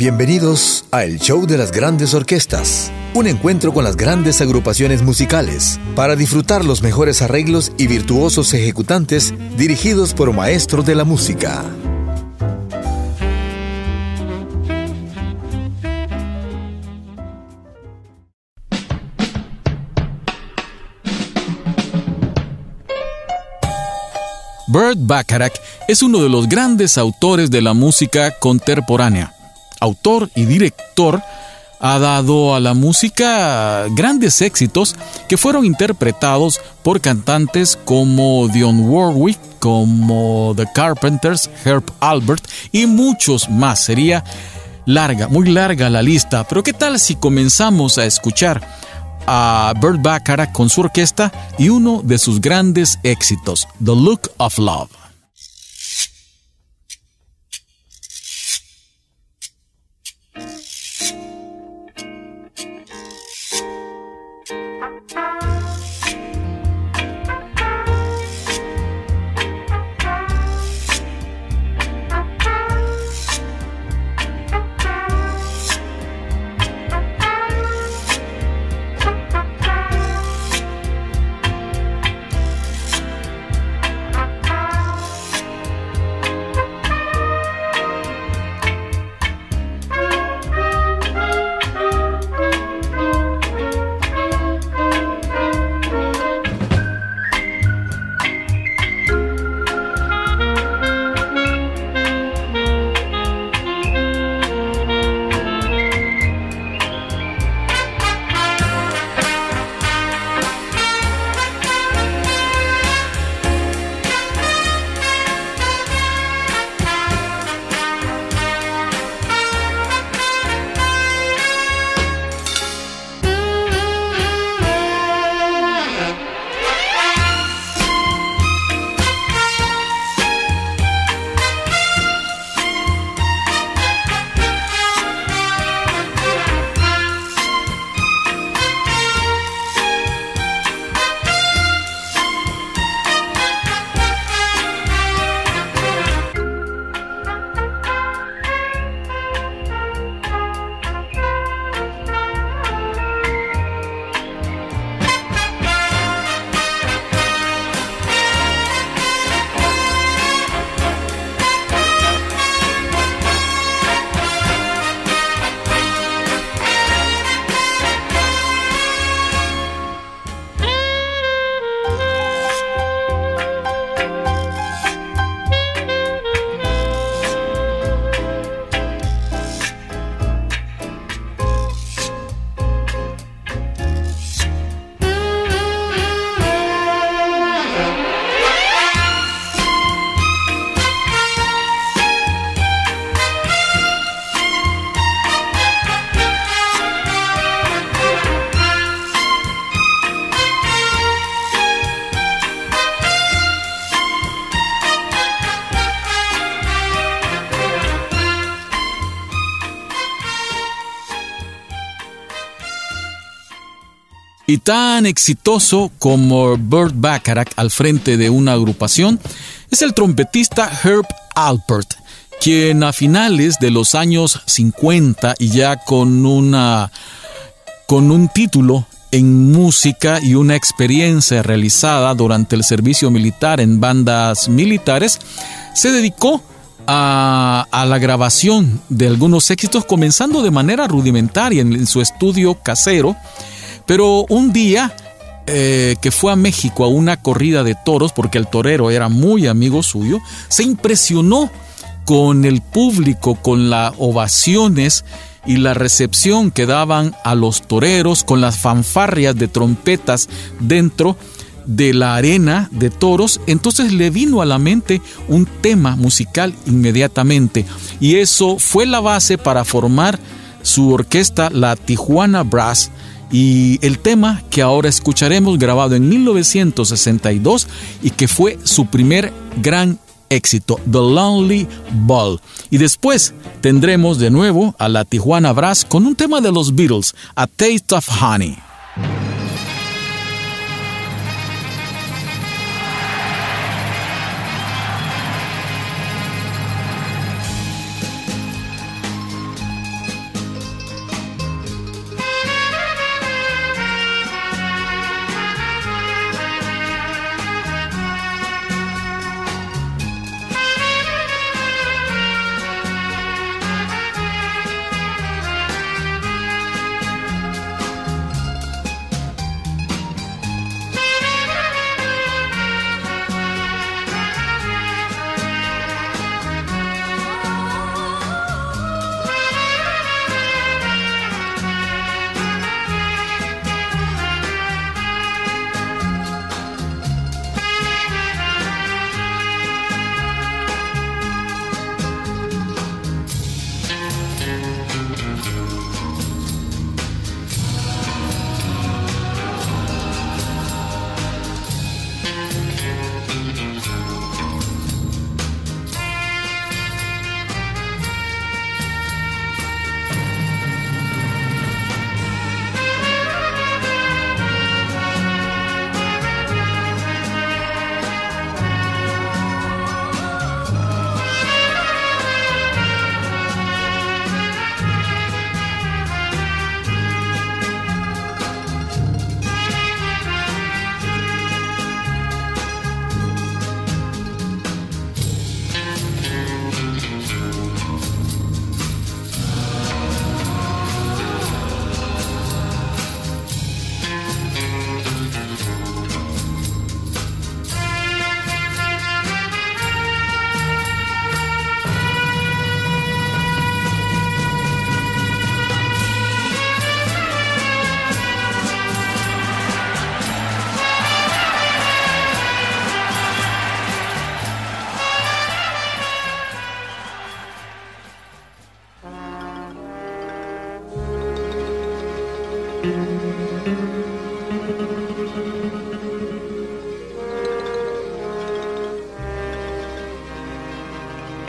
Bienvenidos a El Show de las Grandes Orquestas, un encuentro con las grandes agrupaciones musicales para disfrutar los mejores arreglos y virtuosos ejecutantes dirigidos por maestros de la música. Burt Bacharach es uno de los grandes autores de la música contemporánea autor y director, ha dado a la música grandes éxitos que fueron interpretados por cantantes como Dion Warwick, como The Carpenters, Herb Albert y muchos más. Sería larga, muy larga la lista, pero ¿qué tal si comenzamos a escuchar a Burt Bacharach con su orquesta y uno de sus grandes éxitos, The Look of Love? Y tan exitoso como Burt Bacharach al frente de una agrupación es el trompetista Herb Alpert, quien a finales de los años 50 y ya con una con un título en música y una experiencia realizada durante el servicio militar en bandas militares, se dedicó a, a, la grabación de algunos éxitos, comenzando de manera rudimentaria en su estudio casero pero un día eh, que fue a México a una corrida de toros, porque el torero era muy amigo suyo, se impresionó con el público, con las ovaciones y la recepción que daban a los toreros, con las fanfarrias de trompetas dentro de la arena de toros, entonces le vino a la mente un tema musical inmediatamente y eso fue la base para formar su orquesta, la Tijuana Brass, y el tema que ahora escucharemos grabado en 1962 y que fue su primer gran éxito, The Lonely Ball. Y después tendremos de nuevo a la Tijuana Brass con un tema de los Beatles, A Taste of Honey.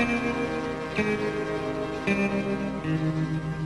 Thank you.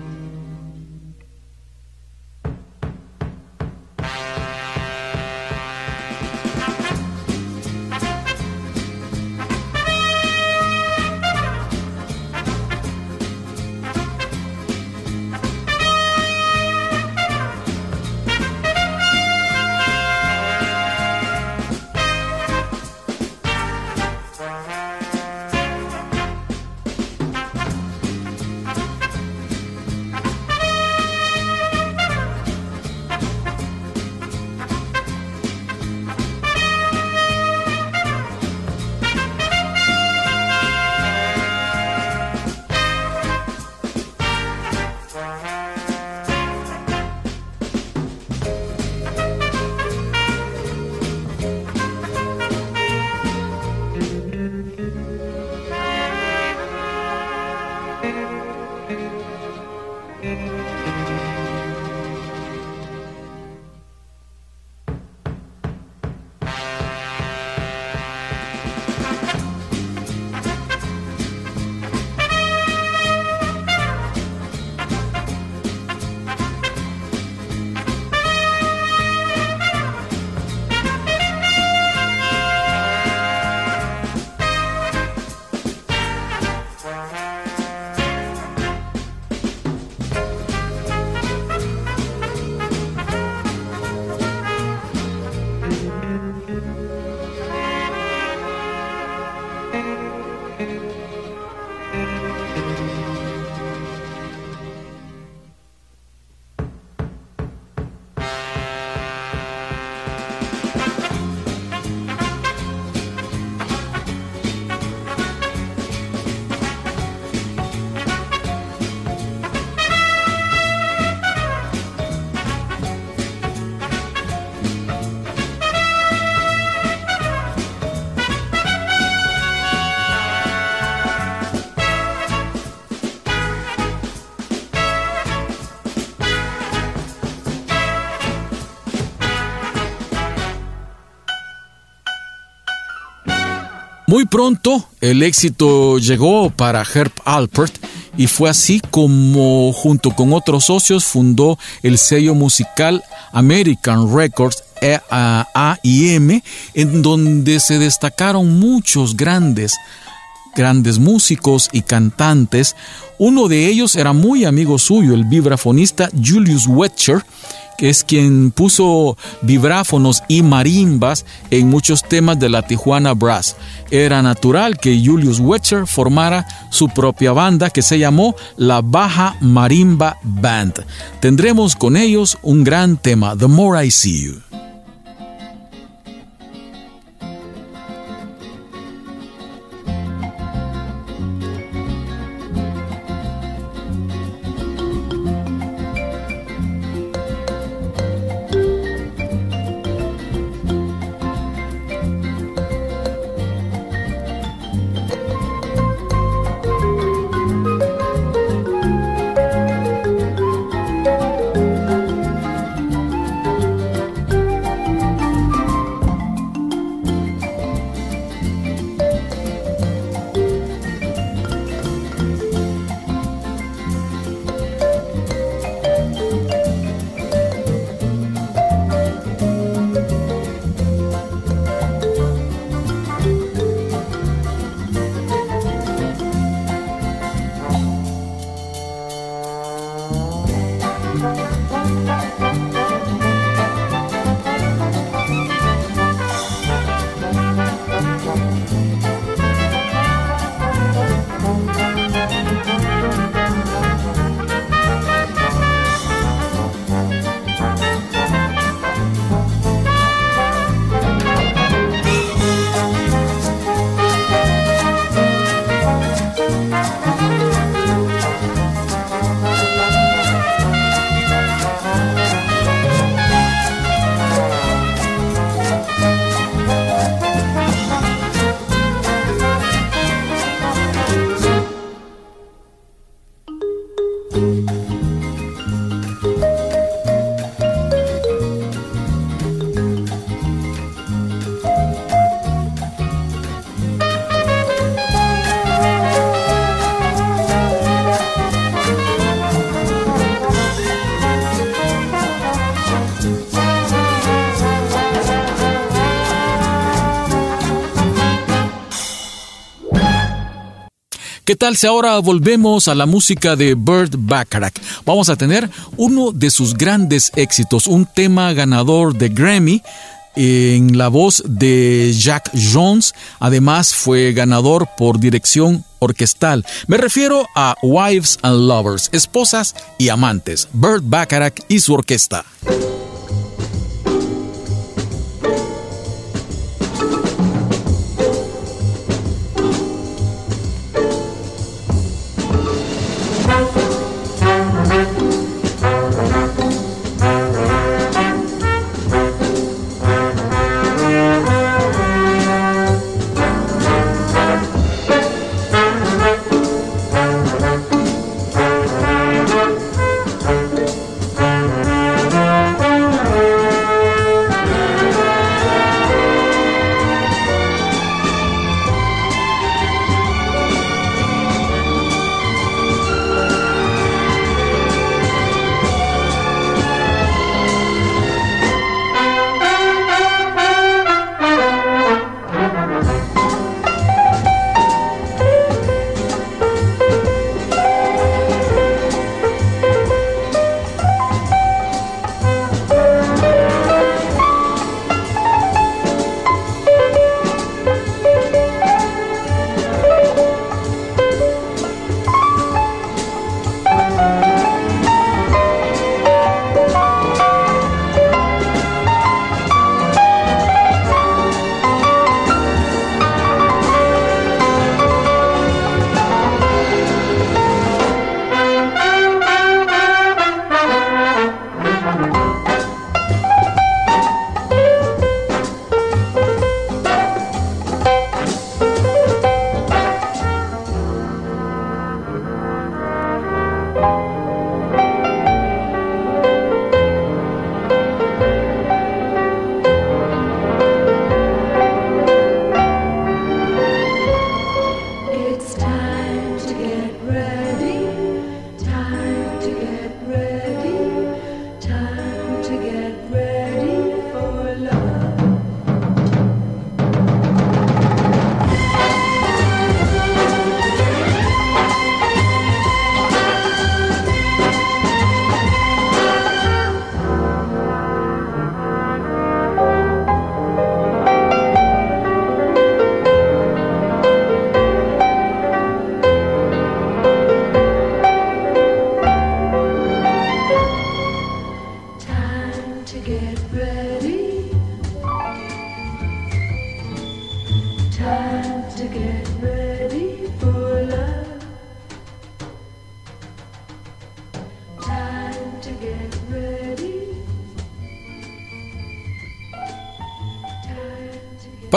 Muy pronto el éxito llegó para Herb Alpert y fue así como junto con otros socios fundó el sello musical American Records AIM en donde se destacaron muchos grandes grandes músicos y cantantes. Uno de ellos era muy amigo suyo, el vibrafonista Julius Wetcher, es quien puso vibráfonos y marimbas en muchos temas de la Tijuana Brass. Era natural que Julius Wetcher formara su propia banda que se llamó la Baja Marimba Band. Tendremos con ellos un gran tema, The More I See You. ¿Qué tal si ahora volvemos a la música de Burt Bacharach? Vamos a tener uno de sus grandes éxitos, un tema ganador de Grammy en la voz de Jack Jones. Además fue ganador por dirección orquestal. Me refiero a Wives and Lovers, esposas y amantes. Burt Bacharach y su orquesta.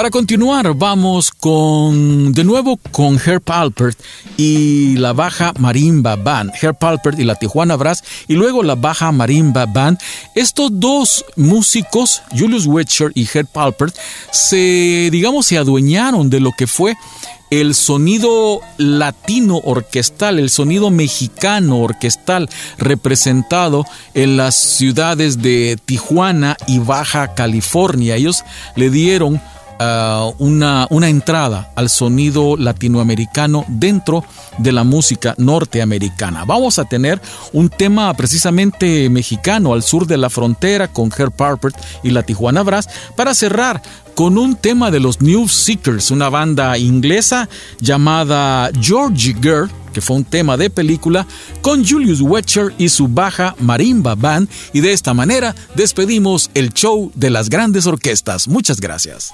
Para continuar, vamos con de nuevo con Herb Alpert y la Baja Marimba Band. Herb Alpert y la Tijuana Brass y luego la Baja Marimba Band. Estos dos músicos, Julius Wetcher y Herb Alpert, se digamos se adueñaron de lo que fue el sonido latino orquestal, el sonido mexicano orquestal representado en las ciudades de Tijuana y Baja California. Ellos le dieron Uh, una, una entrada al sonido latinoamericano dentro de la música norteamericana. Vamos a tener un tema precisamente mexicano al sur de la frontera con Herb Parpert y la Tijuana Brass para cerrar con un tema de los New Seekers, una banda inglesa llamada Georgie Girl que fue un tema de película, con Julius Wetcher y su baja Marimba Band, y de esta manera despedimos el show de las grandes orquestas. Muchas gracias.